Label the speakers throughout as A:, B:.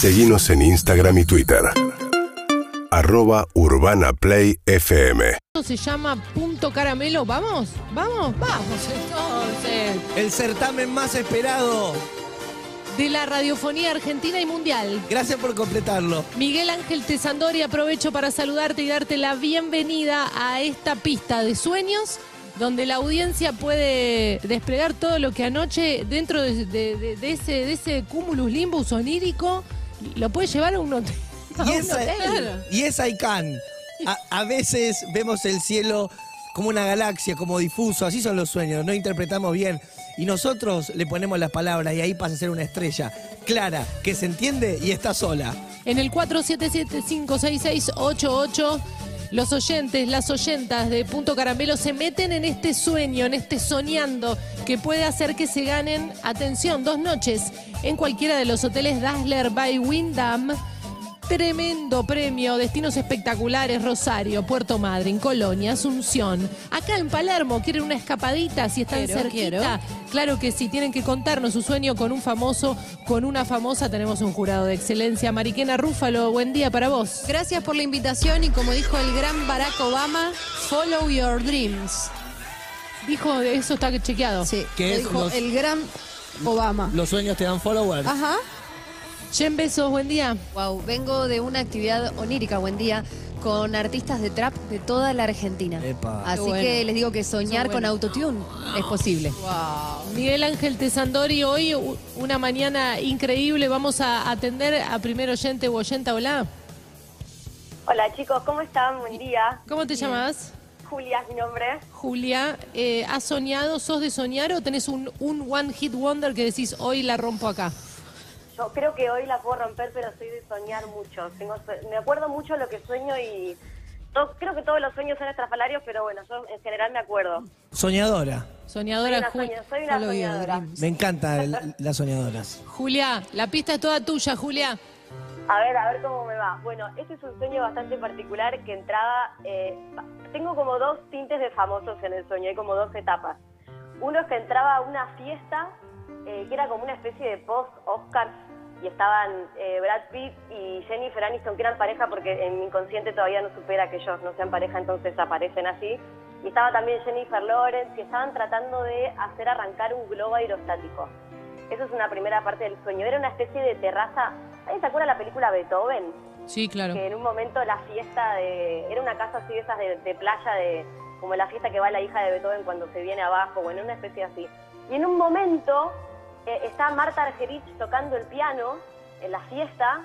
A: Seguimos en Instagram y Twitter. Arroba Urbana Play FM.
B: Esto se llama Punto Caramelo. ¿Vamos? ¿Vamos? Vamos entonces.
C: El certamen más esperado.
B: De la radiofonía argentina y mundial.
C: Gracias por completarlo.
B: Miguel Ángel Tesandori, aprovecho para saludarte y darte la bienvenida a esta pista de sueños donde la audiencia puede desplegar todo lo que anoche dentro de, de- de ese, de ese cúmulus limbus onírico lo puede llevar a un hotel. a
C: Y
B: un
C: esa,
B: hotel.
C: y Icán. A, a veces vemos el cielo como una galaxia, como difuso, así son los sueños, no interpretamos bien. Y nosotros le ponemos las palabras y ahí pasa a ser una estrella clara, que se entiende y está sola.
B: En el 47756688, los oyentes, las oyentas de Punto Caramelo se meten en este sueño, en este soñando, que puede hacer que se ganen, atención, dos noches en cualquiera de los hoteles Dazzler by Wyndham. Tremendo premio, destinos espectaculares, Rosario, Puerto Madryn, Colonia, Asunción. Acá en Palermo, ¿quieren una escapadita? Si están
D: Quiero,
B: cerquita. Claro que sí, tienen que contarnos su sueño con un famoso, con una famosa. Tenemos un jurado de excelencia. Mariquena Rúfalo, buen día para vos.
D: Gracias por la invitación y como dijo el gran Barack Obama, follow your dreams.
B: Dijo, eso está chequeado.
D: Sí,
C: ¿Qué
D: lo
C: es
D: dijo
C: los-
D: el gran Obama.
C: Los sueños te dan followers.
D: Ajá.
B: Jen Besos, buen día.
D: Wow, vengo de una actividad onírica, buen día, con artistas de trap de toda la Argentina.
C: Epa.
D: Así
B: bueno.
D: que les digo que soñar con autotune es posible.
B: Miguel Ángel Tesandori, hoy una mañana increíble. Vamos a atender a primer oyente o oyenta. Hola.
E: Hola chicos, ¿cómo están? Buen día.
B: ¿Cómo te llamas?
E: Julia es mi nombre.
B: Julia, eh, ¿has soñado, sos de soñar o tenés un, un one hit wonder que decís hoy la rompo acá?
E: Yo creo que hoy la puedo romper, pero soy de soñar mucho. Tengo, sue- me acuerdo mucho lo que sueño y creo que todos los sueños son estrafalarios, pero bueno, yo en general me acuerdo.
C: Soñadora.
B: Soñadora
E: una,
B: Ju-
E: soña- soy una soñadora.
C: Me encantan las soñadoras.
B: Julia, la pista es toda tuya, Julia.
E: A ver, a ver cómo me va. Bueno, este es un sueño bastante particular que entraba... eh, tengo como dos tintes de famosos en el sueño, hay como dos etapas. Uno es que entraba a una fiesta eh, que era como una especie de post-Oscar y estaban eh, Brad Pitt y Jennifer Aniston, que eran pareja porque en mi inconsciente todavía no supera que ellos no sean pareja, entonces aparecen así. Y estaba también Jennifer Lawrence y estaban tratando de hacer arrancar un globo aerostático. Eso es una primera parte del sueño. Era una especie de terraza. ¿Alguien se acuerda de la película Beethoven?
B: Sí, claro.
E: Que en un momento la fiesta de. Era una casa así de esas de, de playa, de como la fiesta que va la hija de Beethoven cuando se viene abajo, bueno, una especie así. Y en un momento eh, está Marta Argerich tocando el piano en la fiesta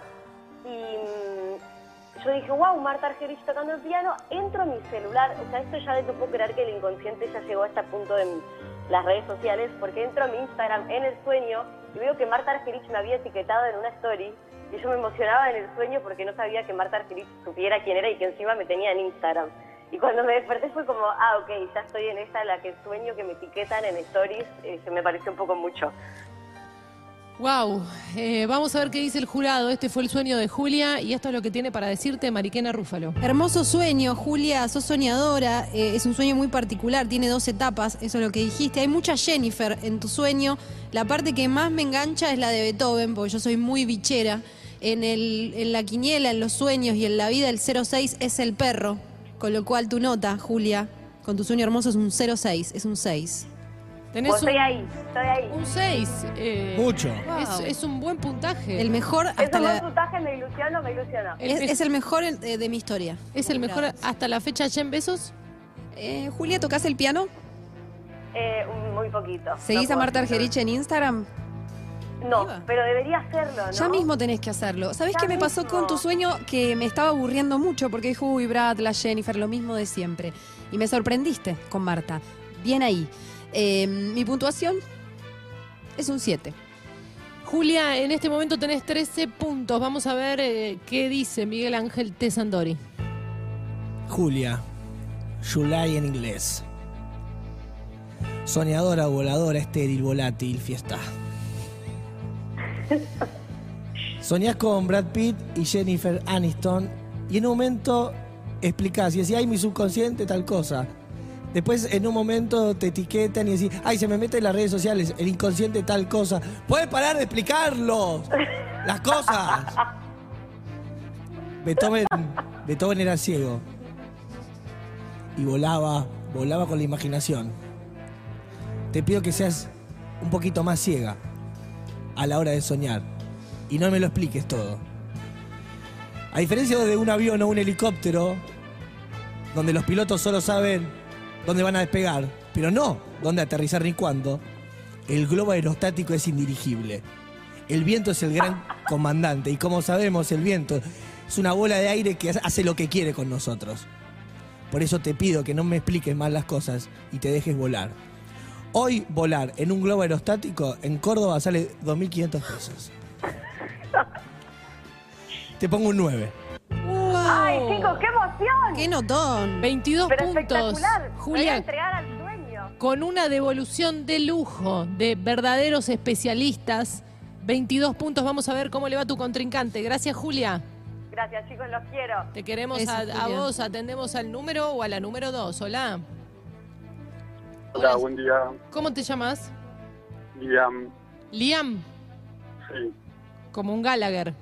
E: y mm, yo dije, wow, Marta Argerich tocando el piano, entro a mi celular, o sea, esto ya no puedo creer que el inconsciente ya llegó a este punto en las redes sociales, porque entro a mi Instagram en el sueño y veo que Marta Argerich me había etiquetado en una story y yo me emocionaba en el sueño porque no sabía que Marta Argerich supiera quién era y que encima me tenía en Instagram. Y cuando me desperté fue como, ah, ok, ya estoy en esta, la que sueño que me etiquetan en stories, eh, se me pareció un poco mucho.
B: Wow, eh, vamos a ver qué dice el jurado. Este fue el sueño de Julia y esto es lo que tiene para decirte Mariquena Rúfalo.
D: Hermoso sueño, Julia, sos soñadora, eh, es un sueño muy particular, tiene dos etapas, eso es lo que dijiste. Hay mucha Jennifer en tu sueño, la parte que más me engancha es la de Beethoven, porque yo soy muy bichera. En, en la quiniela, en los sueños y en la vida, el 06 es el perro, con lo cual tu nota, Julia, con tu sueño hermoso es un 06, es un 6.
B: Tenés
E: Pues estoy
B: un,
E: ahí, estoy ahí.
B: un 6.
C: Mucho.
B: Es, es un buen puntaje.
D: El mejor
E: Es
D: hasta
E: un buen
D: la...
E: puntaje, me ilusiono, me ilusiono.
B: El
D: Es, es el mejor eh, de mi historia.
B: ¿Es el mejor
D: Gracias.
B: hasta la fecha Jen Besos?
D: Eh, Julia, ¿tocas el piano?
E: Eh, muy poquito.
D: ¿Seguís
E: No
D: a Marta. Argerich en Instagram?
E: No, pero debería hacerlo, ¿no?
D: Ya mismo tenés que hacerlo. ¿Sabés
E: Ya
D: qué me pasó con tu sueño? Que me estaba aburriendo mucho porque dijo, uy, Brad, la Jennifer, lo mismo de siempre. Y me sorprendiste con Marta. Bien ahí. Eh, mi puntuación es un 7.
B: Julia, en este momento tenés 13 puntos. Vamos a ver eh, qué dice Miguel Ángel Tesandori.
C: Julia. July en inglés. Soñadora, voladora, estéril, volátil, fiesta. Soñás con Brad Pitt y Jennifer Aniston y en un momento explicás y decís, ay, mi subconsciente, tal cosa. Después en un momento te etiquetan y decís, ay, se me mete en las redes sociales, el inconsciente tal cosa. ¿Puedes parar de explicarlo? Las cosas. Beethoven, Beethoven era ciego. Y volaba, volaba con la imaginación. Te pido que seas un poquito más ciega a la hora de soñar. Y no me lo expliques todo. A diferencia de un avión o un helicóptero, donde los pilotos solo saben dónde van a despegar, pero no dónde aterrizar ni cuándo, el globo aerostático es indirigible. El viento es el gran comandante y como sabemos, el viento es una bola de aire que hace lo que quiere con nosotros. Por eso te pido que no me expliques mal las cosas y te dejes volar. Hoy volar en un globo aerostático en Córdoba sale 2.500 pesos. Te pongo un 9.
E: ¡Ay, chicos, qué emoción!
D: ¡Qué notón!
B: 22
E: Pero
B: puntos.
E: espectacular. Me voy a
B: Julia,
E: entregar al sueño.
B: con una devolución de lujo de verdaderos especialistas. 22 puntos. Vamos a ver cómo le va a tu contrincante. Gracias, Julia.
E: Gracias, chicos, los quiero.
B: Te queremos a, a
D: Julia.
B: vos. Atendemos al número o a la número 2. Hola.
F: Hola, buen día.
B: ¿Cómo te llamas?
F: Liam.
B: Liam,
F: Sí.
B: como un Gallagher.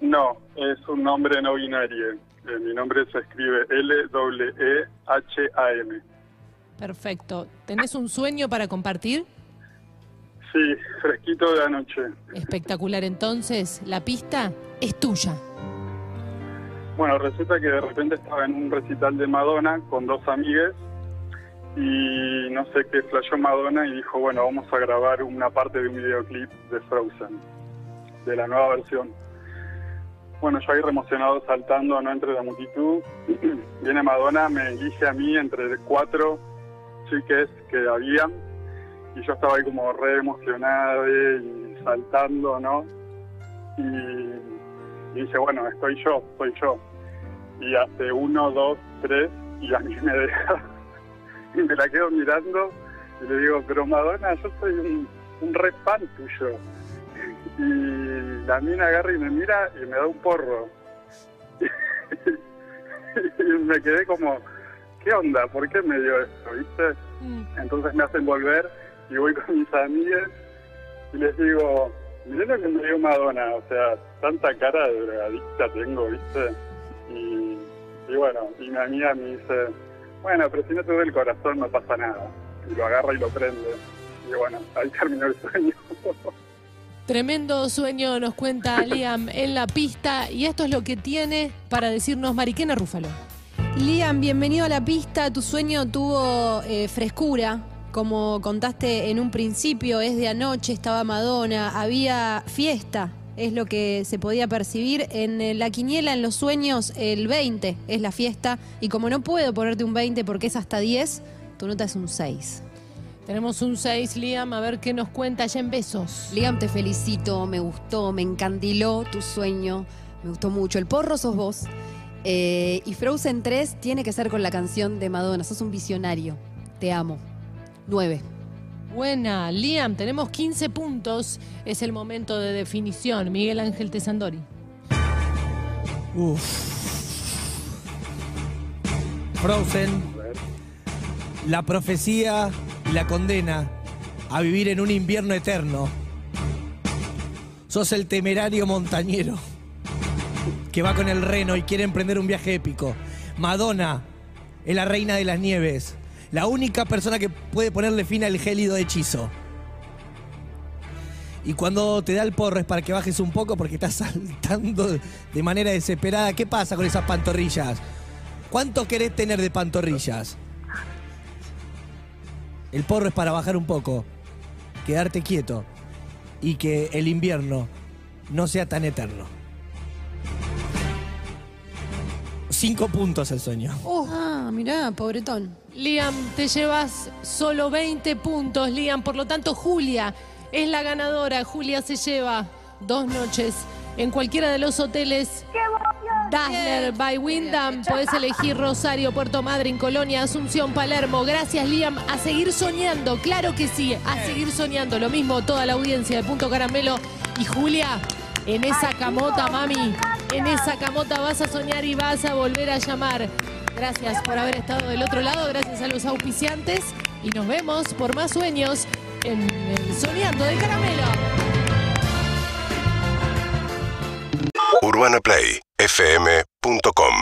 F: No, es un nombre no binario. Eh, mi nombre se escribe L-E-E-H-A-M.
B: Perfecto. ¿Tenés un sueño para compartir?
F: Sí, fresquito de anoche.
B: Espectacular. Entonces, la pista es tuya.
F: Bueno, resulta que de repente estaba en un recital de Madonna con dos amigas y no sé qué flasheó Madonna y dijo, bueno, vamos a grabar una parte de un videoclip de Frozen, de la nueva versión. Bueno, yo ahí emocionado saltando no entre la multitud. Viene Madonna, me elige a mí entre cuatro chiques que habían y yo estaba ahí como re emocionado y saltando, ¿no? Y, y dije, bueno, estoy yo, soy yo. Y hace uno, dos, tres y a mí me deja y me la quedo mirando y le digo, pero Madonna, yo soy un, un re fan tuyo. Y la mina agarra y me mira y me da un porro. y me quedé como, ¿qué onda? ¿Por qué me dio esto? ¿Viste?
B: Mm.
F: Entonces me hacen volver y voy con mis amigas y les digo, miren lo que me dio Madonna, o sea, tanta cara de drogadicta tengo, ¿viste? Y, y bueno, y mi amiga me dice, bueno, pero si no te duele el corazón no pasa nada. Y lo agarra y lo prende. Y bueno, ahí terminó el sueño.
B: Tremendo sueño nos cuenta Liam en la pista y esto es lo que tiene para decirnos Mariquena Rúfalo.
D: Liam, bienvenido a la pista. Tu sueño tuvo eh, frescura. Como contaste en un principio, es de anoche, estaba Madonna, había fiesta, es lo que se podía percibir. En eh, la quiniela, en los sueños, el 20 es la fiesta. Y como no puedo ponerte un 20 porque es hasta 10, tu nota es un 6.
B: Tenemos un 6, Liam, a ver qué nos cuenta ya en besos.
G: Liam, te felicito, me gustó, me encandiló tu sueño, me gustó mucho. El porro sos vos. Eh, y Frozen 3 tiene que ser con la canción de Madonna, sos un visionario. Te amo. 9.
B: Buena, Liam, tenemos 15 puntos. Es el momento de definición. Miguel Ángel Tesandori.
C: Uf. Frozen, la profecía y la condena a vivir en un invierno eterno. Sos el temerario montañero que va con el reno y quiere emprender un viaje épico. Madonna es la reina de las nieves, la única persona que puede ponerle fin al gélido hechizo. Y cuando te da el porro es para que bajes un poco porque estás saltando de manera desesperada. ¿Qué pasa con esas pantorrillas? ¿Cuánto querés tener de pantorrillas? El porro es para bajar un poco, quedarte quieto y que el invierno no sea tan eterno. Cinco puntos el sueño.
D: Ah, mirá, pobretón.
B: Liam, te llevas solo 20 puntos, Liam. Por lo tanto, Julia es la ganadora. Julia se lleva dos noches en cualquiera de los hoteles. Dazzler by Wyndham. Podés elegir Rosario, Puerto Madryn, Colonia, Asunción, Palermo. Gracias, Liam. A seguir soñando, claro que sí, a seguir soñando. Lo mismo toda la audiencia de Punto Caramelo. Y Julia, en esa camota, mami, en esa camota vas a soñar y vas a volver a llamar. Gracias por haber estado del otro lado, gracias a los auspiciantes y nos vemos por más sueños en el Soñando de Caramelo.
A: UrbanaPlayFM.com